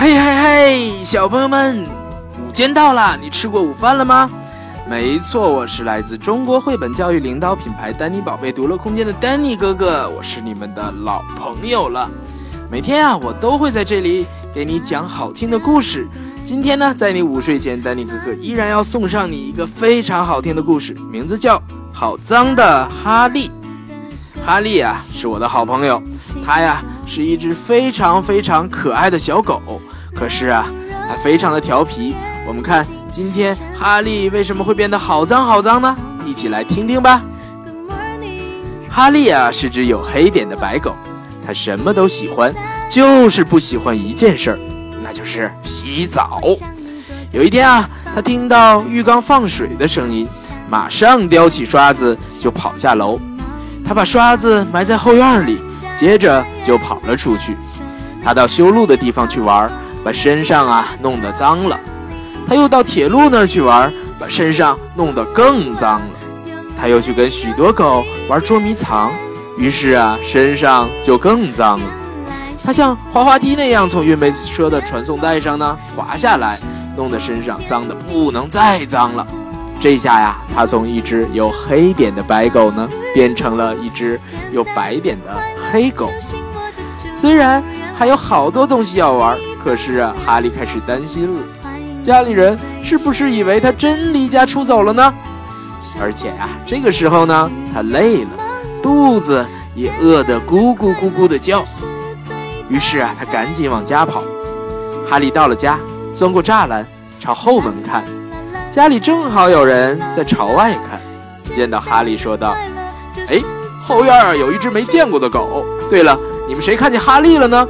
嘿嘿嘿，小朋友们，午间到了，你吃过午饭了吗？没错，我是来自中国绘本教育领导品牌丹尼宝贝读乐空间的丹尼哥哥，我是你们的老朋友了。每天啊，我都会在这里给你讲好听的故事。今天呢，在你午睡前，丹尼哥哥依然要送上你一个非常好听的故事，名字叫《好脏的哈利》。哈利啊，是我的好朋友，他呀是一只非常非常可爱的小狗。可是啊，它非常的调皮。我们看今天哈利为什么会变得好脏好脏呢？一起来听听吧。哈利啊是只有黑点的白狗，它什么都喜欢，就是不喜欢一件事儿，那就是洗澡。有一天啊，他听到浴缸放水的声音，马上叼起刷子就跑下楼。他把刷子埋在后院里，接着就跑了出去。他到修路的地方去玩。把身上啊弄得脏了，他又到铁路那儿去玩，把身上弄得更脏了。他又去跟许多狗玩捉迷藏，于是啊身上就更脏了。他像滑滑梯那样从运煤车的传送带上呢滑下来，弄得身上脏得不能再脏了。这下呀，他从一只有黑点的白狗呢，变成了一只有白点的黑狗。虽然还有好多东西要玩。可是啊，哈利开始担心了，家里人是不是以为他真离家出走了呢？而且呀，这个时候呢，他累了，肚子也饿得咕咕咕咕的叫。于是啊，他赶紧往家跑。哈利到了家，钻过栅栏，朝后门看，家里正好有人在朝外看。见到哈利，说道：“哎，后院啊有一只没见过的狗。对了，你们谁看见哈利了呢？”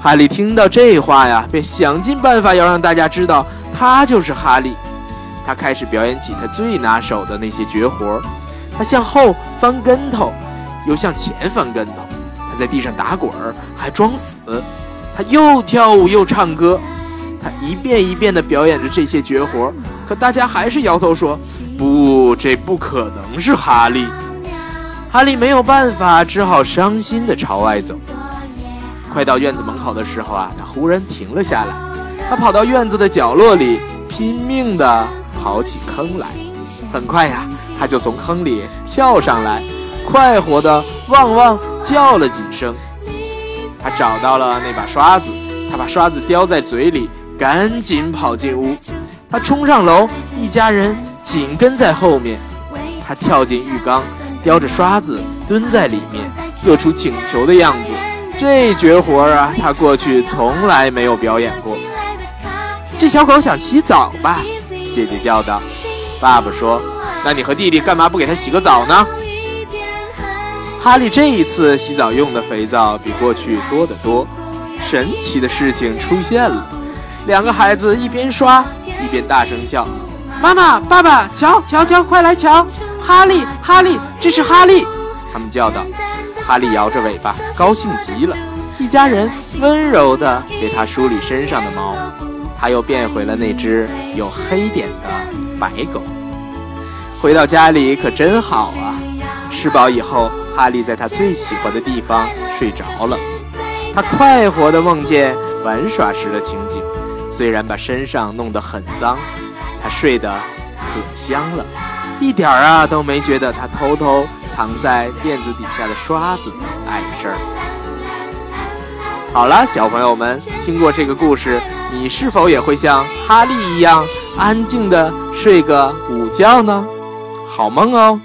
哈利听到这话呀，便想尽办法要让大家知道他就是哈利。他开始表演起他最拿手的那些绝活他向后翻跟头，又向前翻跟头。他在地上打滚儿，还装死。他又跳舞又唱歌。他一遍一遍地表演着这些绝活可大家还是摇头说：“不，这不可能是哈利。”哈利没有办法，只好伤心地朝外走。快到院子门口的时候啊，他忽然停了下来。他跑到院子的角落里，拼命地刨起坑来。很快呀，他就从坑里跳上来，快活地汪汪叫了几声。他找到了那把刷子，他把刷子叼在嘴里，赶紧跑进屋。他冲上楼，一家人紧跟在后面。他跳进浴缸，叼着刷子蹲在里面，做出请求的样子。这绝活啊，他过去从来没有表演过。这小狗想洗澡吧？姐姐叫道。爸爸说：“那你和弟弟干嘛不给它洗个澡呢？”哈利这一次洗澡用的肥皂比过去多得多。神奇的事情出现了，两个孩子一边刷一边大声叫：“妈妈，爸爸，瞧瞧瞧，快来瞧！哈利，哈利，这是哈利！”他们叫道。哈利摇着尾巴，高兴极了。一家人温柔地给他梳理身上的毛，他又变回了那只有黑点的白狗。回到家里可真好啊！吃饱以后，哈利在他最喜欢的地方睡着了。他快活地梦见玩耍时的情景，虽然把身上弄得很脏，他睡得可香了，一点儿啊都没觉得他偷偷。藏在垫子底下的刷子碍事儿。好了，小朋友们，听过这个故事，你是否也会像哈利一样安静的睡个午觉呢？好梦哦。